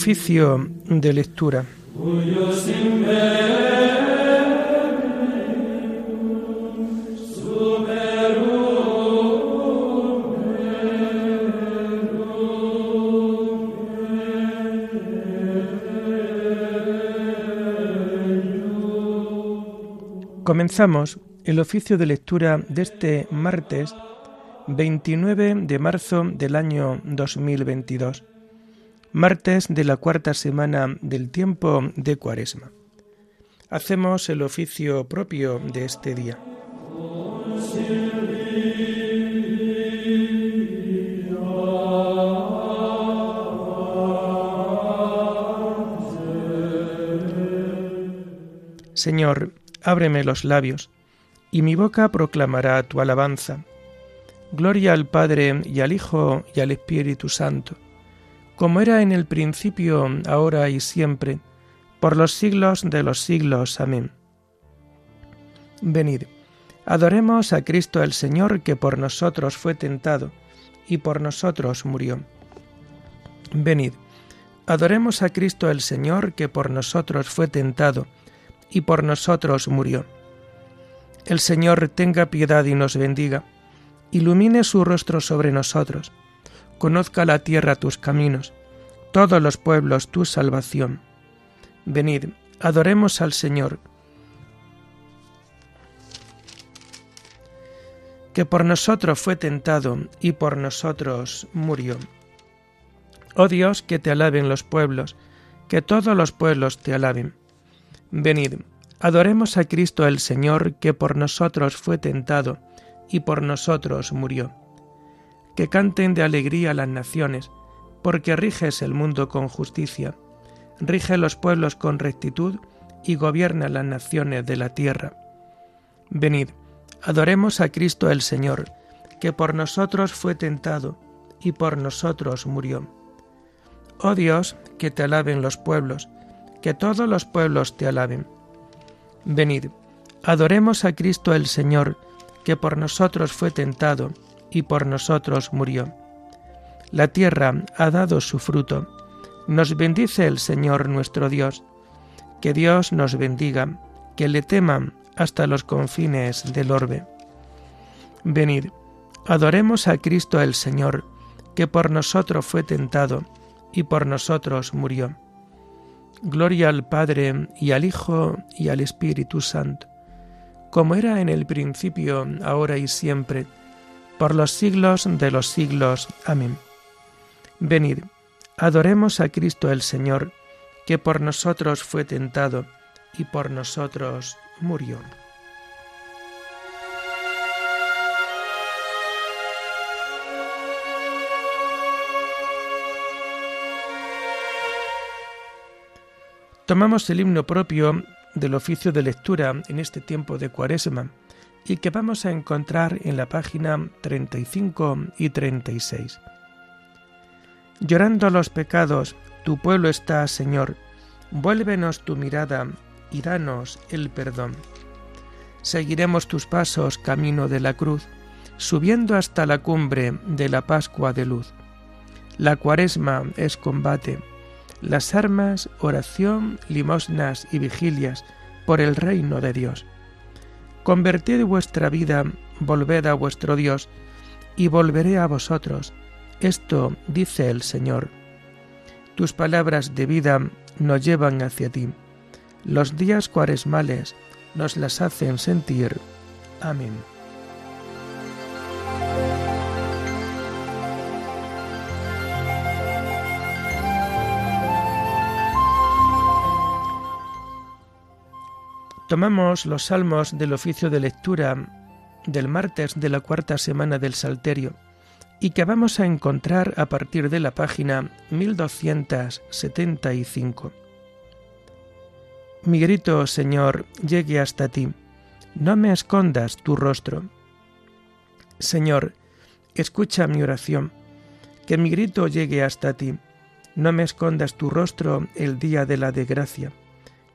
Oficio de lectura. Comenzamos el oficio de lectura de este martes 29 de marzo del año 2022, martes de la cuarta semana del tiempo de Cuaresma. Hacemos el oficio propio de este día. Señor, ábreme los labios, y mi boca proclamará tu alabanza. Gloria al Padre y al Hijo y al Espíritu Santo, como era en el principio, ahora y siempre, por los siglos de los siglos. Amén. Venid, adoremos a Cristo el Señor que por nosotros fue tentado y por nosotros murió. Venid, adoremos a Cristo el Señor que por nosotros fue tentado y por nosotros murió. El Señor tenga piedad y nos bendiga, ilumine su rostro sobre nosotros, conozca la tierra tus caminos, todos los pueblos tu salvación. Venid, adoremos al Señor, que por nosotros fue tentado y por nosotros murió. Oh Dios, que te alaben los pueblos, que todos los pueblos te alaben. Venid, adoremos a Cristo el Señor, que por nosotros fue tentado y por nosotros murió. Que canten de alegría las naciones, porque riges el mundo con justicia, rige los pueblos con rectitud y gobierna las naciones de la tierra. Venid, adoremos a Cristo el Señor, que por nosotros fue tentado y por nosotros murió. Oh Dios, que te alaben los pueblos, que todos los pueblos te alaben. Venid, adoremos a Cristo el Señor, que por nosotros fue tentado y por nosotros murió. La tierra ha dado su fruto. Nos bendice el Señor nuestro Dios. Que Dios nos bendiga, que le teman hasta los confines del orbe. Venid, adoremos a Cristo el Señor, que por nosotros fue tentado y por nosotros murió. Gloria al Padre y al Hijo y al Espíritu Santo, como era en el principio, ahora y siempre, por los siglos de los siglos. Amén. Venid, adoremos a Cristo el Señor, que por nosotros fue tentado y por nosotros murió. Tomamos el himno propio del oficio de lectura en este tiempo de Cuaresma y que vamos a encontrar en la página 35 y 36. Llorando los pecados, tu pueblo está, Señor, vuélvenos tu mirada y danos el perdón. Seguiremos tus pasos camino de la cruz, subiendo hasta la cumbre de la Pascua de luz. La cuaresma es combate, las armas, oración, limosnas y vigilias por el reino de Dios. Convertid vuestra vida, volved a vuestro Dios, y volveré a vosotros. Esto dice el Señor. Tus palabras de vida nos llevan hacia ti. Los días cuaresmales nos las hacen sentir. Amén. Tomamos los salmos del oficio de lectura del martes de la cuarta semana del Salterio y que vamos a encontrar a partir de la página 1275. Mi grito, Señor, llegue hasta ti, no me escondas tu rostro. Señor, escucha mi oración, que mi grito llegue hasta ti, no me escondas tu rostro el día de la desgracia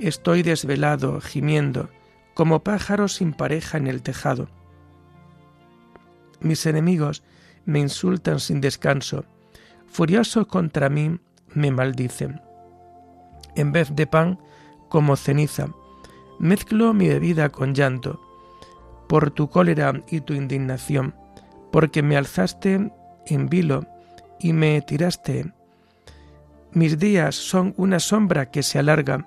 Estoy desvelado, gimiendo, como pájaro sin pareja en el tejado. Mis enemigos me insultan sin descanso, furiosos contra mí me maldicen. En vez de pan, como ceniza, mezclo mi bebida con llanto, por tu cólera y tu indignación, porque me alzaste en vilo y me tiraste. Mis días son una sombra que se alarga,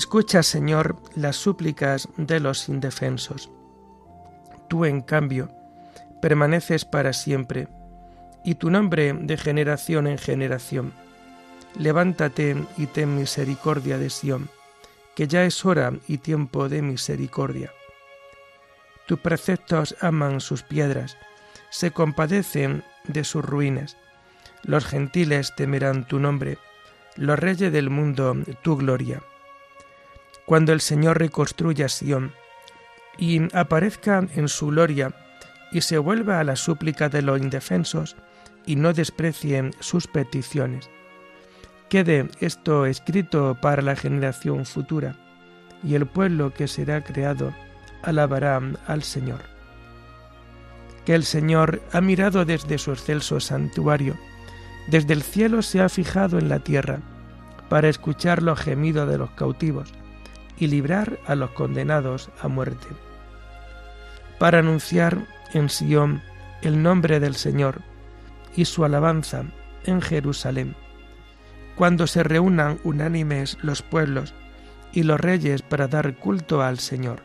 Escucha, Señor, las súplicas de los indefensos. Tú, en cambio, permaneces para siempre, y tu nombre de generación en generación Levántate y ten misericordia de Sión, que ya es hora y tiempo de misericordia. Tus preceptos aman sus piedras, se compadecen de sus ruinas. Los gentiles temerán tu nombre, los reyes del mundo tu gloria. Cuando el Señor reconstruya Sión y aparezca en su gloria y se vuelva a la súplica de los indefensos y no desprecien sus peticiones Quede esto escrito para la generación futura, y el pueblo que será creado alabará al Señor. Que el Señor ha mirado desde su excelso santuario, desde el cielo se ha fijado en la tierra, para escuchar los gemidos de los cautivos y librar a los condenados a muerte, para anunciar en Sión el nombre del Señor y su alabanza en Jerusalén cuando se reúnan unánimes los pueblos y los reyes para dar culto al Señor.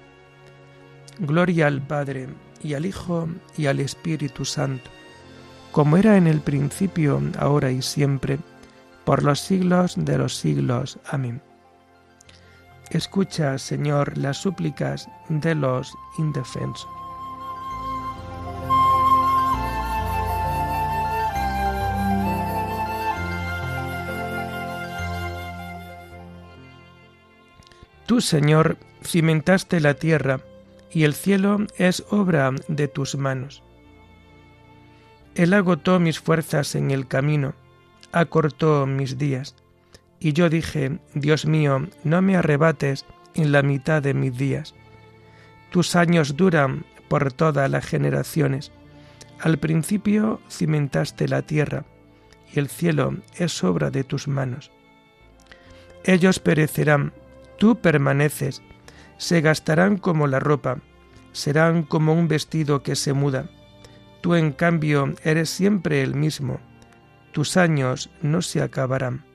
Gloria al Padre y al Hijo y al Espíritu Santo, como era en el principio, ahora y siempre, por los siglos de los siglos. Amén. Escucha, Señor, las súplicas de los indefensos. Tú, Señor, cimentaste la tierra, y el cielo es obra de tus manos. Él agotó mis fuerzas en el camino, acortó mis días, y yo dije, Dios mío, no me arrebates en la mitad de mis días. Tus años duran por todas las generaciones. Al principio cimentaste la tierra, y el cielo es obra de tus manos. Ellos perecerán, Tú permaneces, se gastarán como la ropa, serán como un vestido que se muda. Tú en cambio eres siempre el mismo, tus años no se acabarán.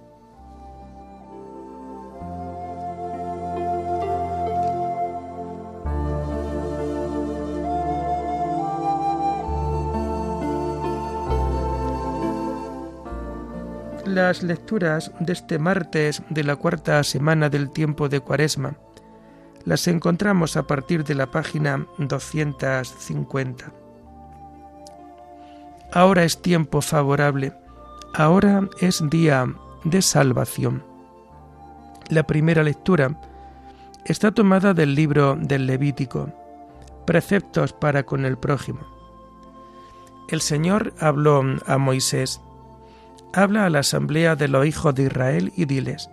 Las lecturas de este martes de la cuarta semana del tiempo de Cuaresma las encontramos a partir de la página 250. Ahora es tiempo favorable, ahora es día de salvación. La primera lectura está tomada del libro del Levítico, Preceptos para con el prójimo. El Señor habló a Moisés, habla a la asamblea de los hijos de Israel y diles,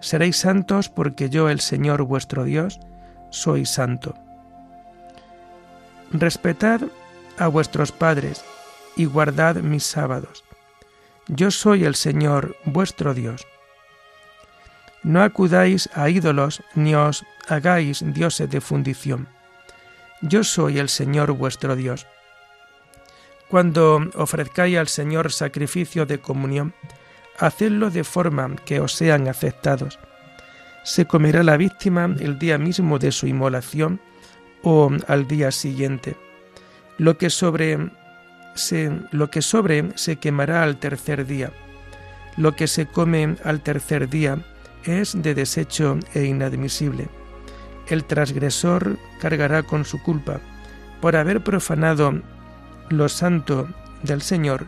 Seréis santos porque yo, el Señor vuestro Dios, soy santo. Respetad a vuestros padres y guardad mis sábados. Yo soy el Señor vuestro Dios. No acudáis a ídolos ni os hagáis dioses de fundición. Yo soy el Señor vuestro Dios. Cuando ofrezcáis al Señor sacrificio de comunión, hacedlo de forma que os sean aceptados. Se comerá la víctima el día mismo de su inmolación o al día siguiente. Lo que sobre se, lo que sobre se quemará al tercer día. Lo que se come al tercer día es de desecho e inadmisible. El transgresor cargará con su culpa por haber profanado lo santo del Señor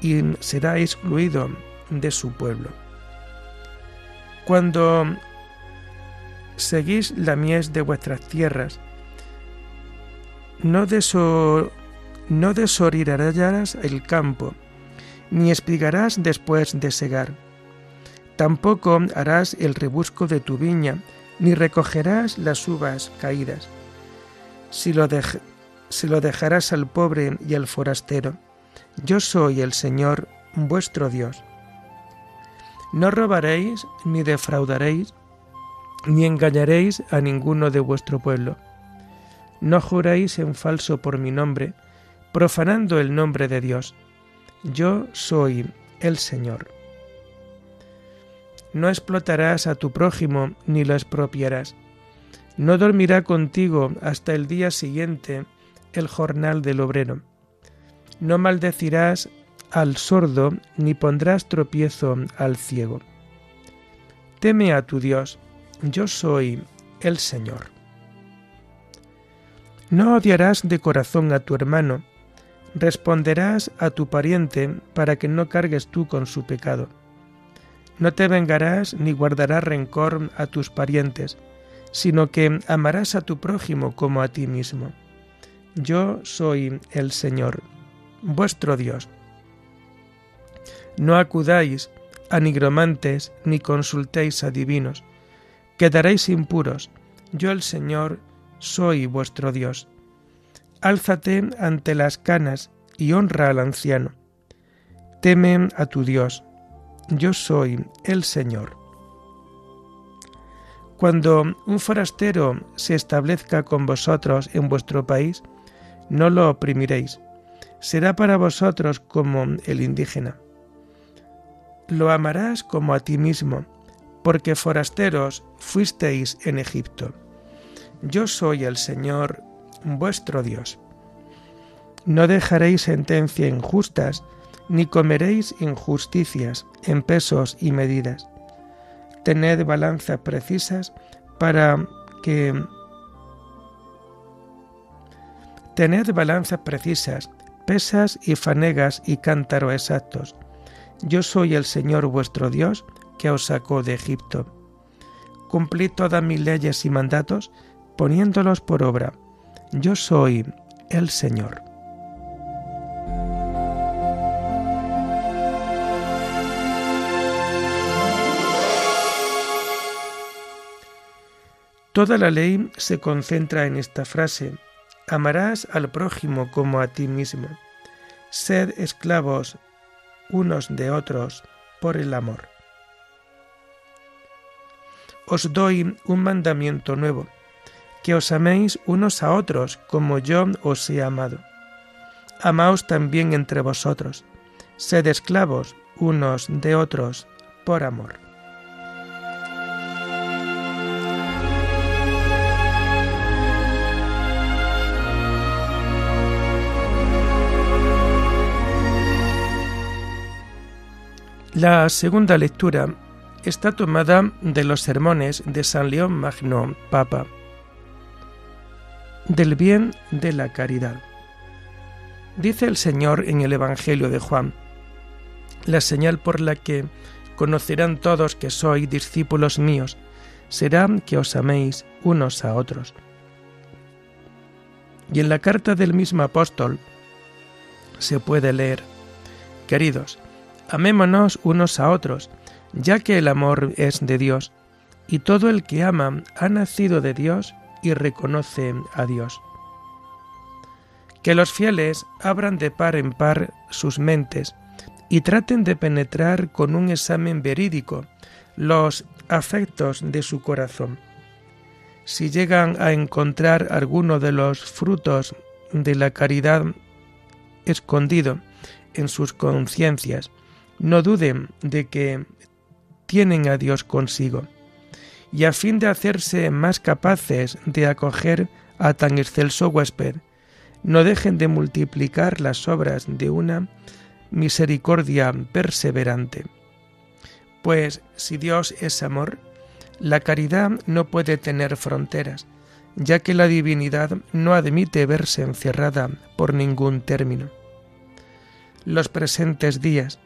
y será excluido de su pueblo. Cuando seguís la mies de vuestras tierras, no, deso, no el campo, ni espigarás después de segar. Tampoco harás el rebusco de tu viña, ni recogerás las uvas caídas. Si lo, si lo dejarás al pobre y al forastero, yo soy el Señor vuestro Dios. No robaréis, ni defraudaréis, ni engañaréis a ninguno de vuestro pueblo no juréis en falso por mi nombre, profanando el nombre de Dios. Yo soy el Señor. No explotarás a tu prójimo ni lo expropiarás. No dormirá contigo hasta el día siguiente el jornal del obrero. No maldecirás al sordo ni pondrás tropiezo al ciego. Teme a tu Dios, yo soy el Señor. No odiarás de corazón a tu hermano, responderás a tu pariente para que no cargues tú con su pecado. No te vengarás ni guardarás rencor a tus parientes, sino que amarás a tu prójimo como a ti mismo. Yo soy el Señor, vuestro Dios. No acudáis a nigromantes ni consultéis a divinos, quedaréis impuros. Yo el Señor soy vuestro Dios. Álzate ante las canas y honra al anciano. Teme a tu Dios. Yo soy el Señor. Cuando un forastero se establezca con vosotros en vuestro país, no lo oprimiréis. Será para vosotros como el indígena. Lo amarás como a ti mismo, porque forasteros fuisteis en Egipto. Yo soy el Señor vuestro Dios. No dejaréis sentencia injustas, ni comeréis injusticias en pesos y medidas. Tened balanzas precisas para que Tened balanzas precisas, pesas y fanegas y cántaros exactos. Yo soy el Señor vuestro Dios, que os sacó de Egipto. Cumplid todas mis leyes y mandatos, poniéndolos por obra. Yo soy el Señor. Toda la ley se concentra en esta frase, amarás al prójimo como a ti mismo. Sed esclavos unos de otros por el amor. Os doy un mandamiento nuevo que os améis unos a otros como yo os he amado. Amaos también entre vosotros, sed esclavos unos de otros por amor. La segunda lectura está tomada de los sermones de San León Magno, Papa del bien de la caridad. Dice el Señor en el Evangelio de Juan, la señal por la que conocerán todos que sois discípulos míos será que os améis unos a otros. Y en la carta del mismo apóstol se puede leer, Queridos, amémonos unos a otros, ya que el amor es de Dios, y todo el que ama ha nacido de Dios y reconoce a Dios. Que los fieles abran de par en par sus mentes y traten de penetrar con un examen verídico los afectos de su corazón. Si llegan a encontrar alguno de los frutos de la caridad escondido en sus conciencias, no duden de que tienen a Dios consigo, y a fin de hacerse más capaces de acoger a tan excelso huésped, no dejen de multiplicar las obras de una misericordia perseverante. Pues si Dios es amor, la caridad no puede tener fronteras, ya que la divinidad no admite verse encerrada por ningún término. Los presentes días,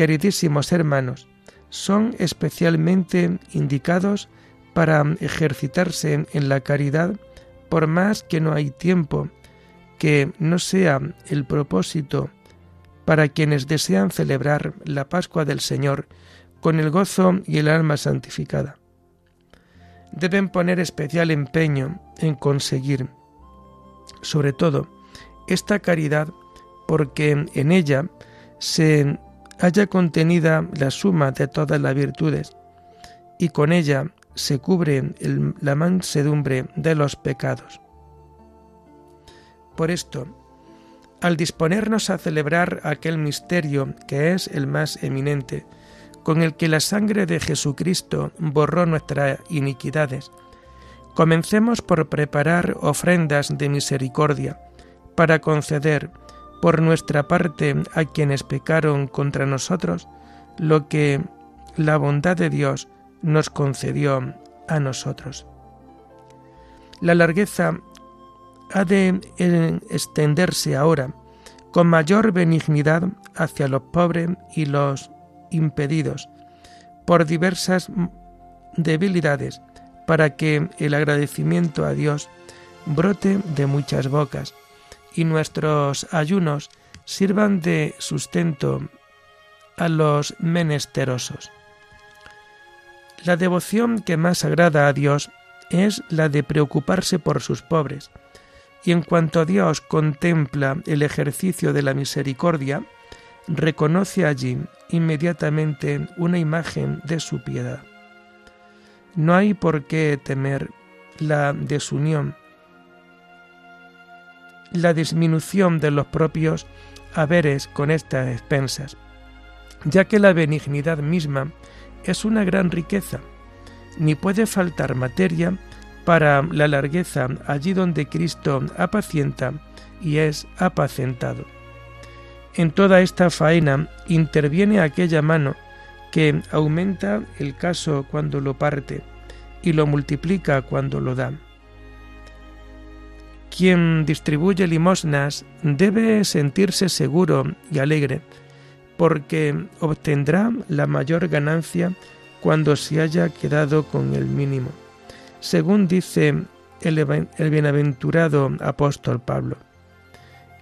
queridísimos hermanos, son especialmente indicados para ejercitarse en la caridad por más que no hay tiempo que no sea el propósito para quienes desean celebrar la Pascua del Señor con el gozo y el alma santificada. Deben poner especial empeño en conseguir, sobre todo, esta caridad porque en ella se haya contenida la suma de todas las virtudes y con ella se cubre la mansedumbre de los pecados. Por esto, al disponernos a celebrar aquel misterio que es el más eminente, con el que la sangre de Jesucristo borró nuestras iniquidades, comencemos por preparar ofrendas de misericordia para conceder por nuestra parte a quienes pecaron contra nosotros lo que la bondad de Dios nos concedió a nosotros. La largueza ha de extenderse ahora con mayor benignidad hacia los pobres y los impedidos por diversas debilidades para que el agradecimiento a Dios brote de muchas bocas y nuestros ayunos sirvan de sustento a los menesterosos. La devoción que más agrada a Dios es la de preocuparse por sus pobres, y en cuanto Dios contempla el ejercicio de la misericordia, reconoce allí inmediatamente una imagen de su piedad. No hay por qué temer la desunión la disminución de los propios haberes con estas expensas, ya que la benignidad misma es una gran riqueza, ni puede faltar materia para la largueza allí donde Cristo apacienta y es apacentado. En toda esta faena interviene aquella mano que aumenta el caso cuando lo parte y lo multiplica cuando lo da. Quien distribuye limosnas debe sentirse seguro y alegre, porque obtendrá la mayor ganancia cuando se haya quedado con el mínimo, según dice el, bienaventurado apóstol Pablo.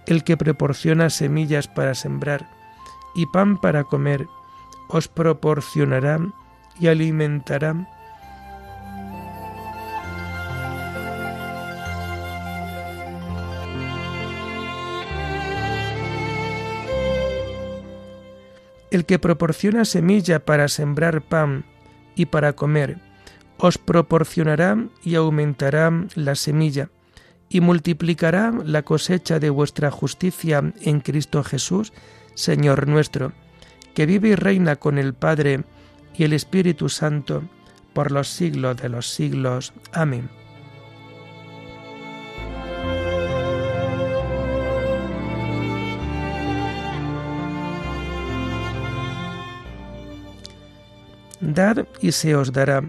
El que proporciona semillas para sembrar y pan para comer, os proporcionará y alimentará El que proporciona semilla para sembrar pan y para comer, os proporcionará y aumentará la semilla, y multiplicará la cosecha de vuestra justicia en Cristo Jesús, Señor nuestro, que vive y reina con el Padre y el Espíritu Santo, por los siglos de los siglos. Amén. Dad y se os dará.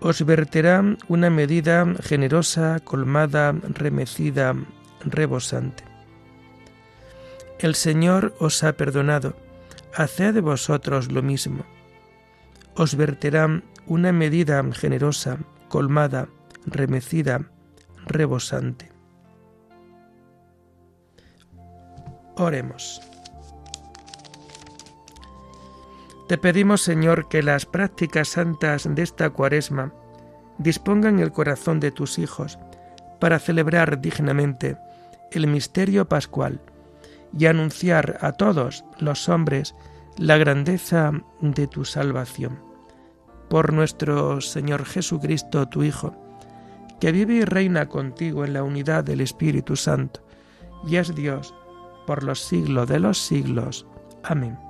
Os verterá una medida generosa, colmada, remecida, rebosante. El Señor os ha perdonado, haced vosotros lo mismo. Os verterá una medida generosa, colmada, remecida, rebosante. Oremos. Te pedimos, Señor, que las prácticas santas de esta cuaresma dispongan el corazón de tus hijos para celebrar dignamente el misterio pascual y anunciar a todos los hombres la grandeza de tu salvación. Por nuestro Señor Jesucristo, tu Hijo, que vive y reina contigo en la unidad del Espíritu Santo, y es Dios por los siglos de los siglos. Amén.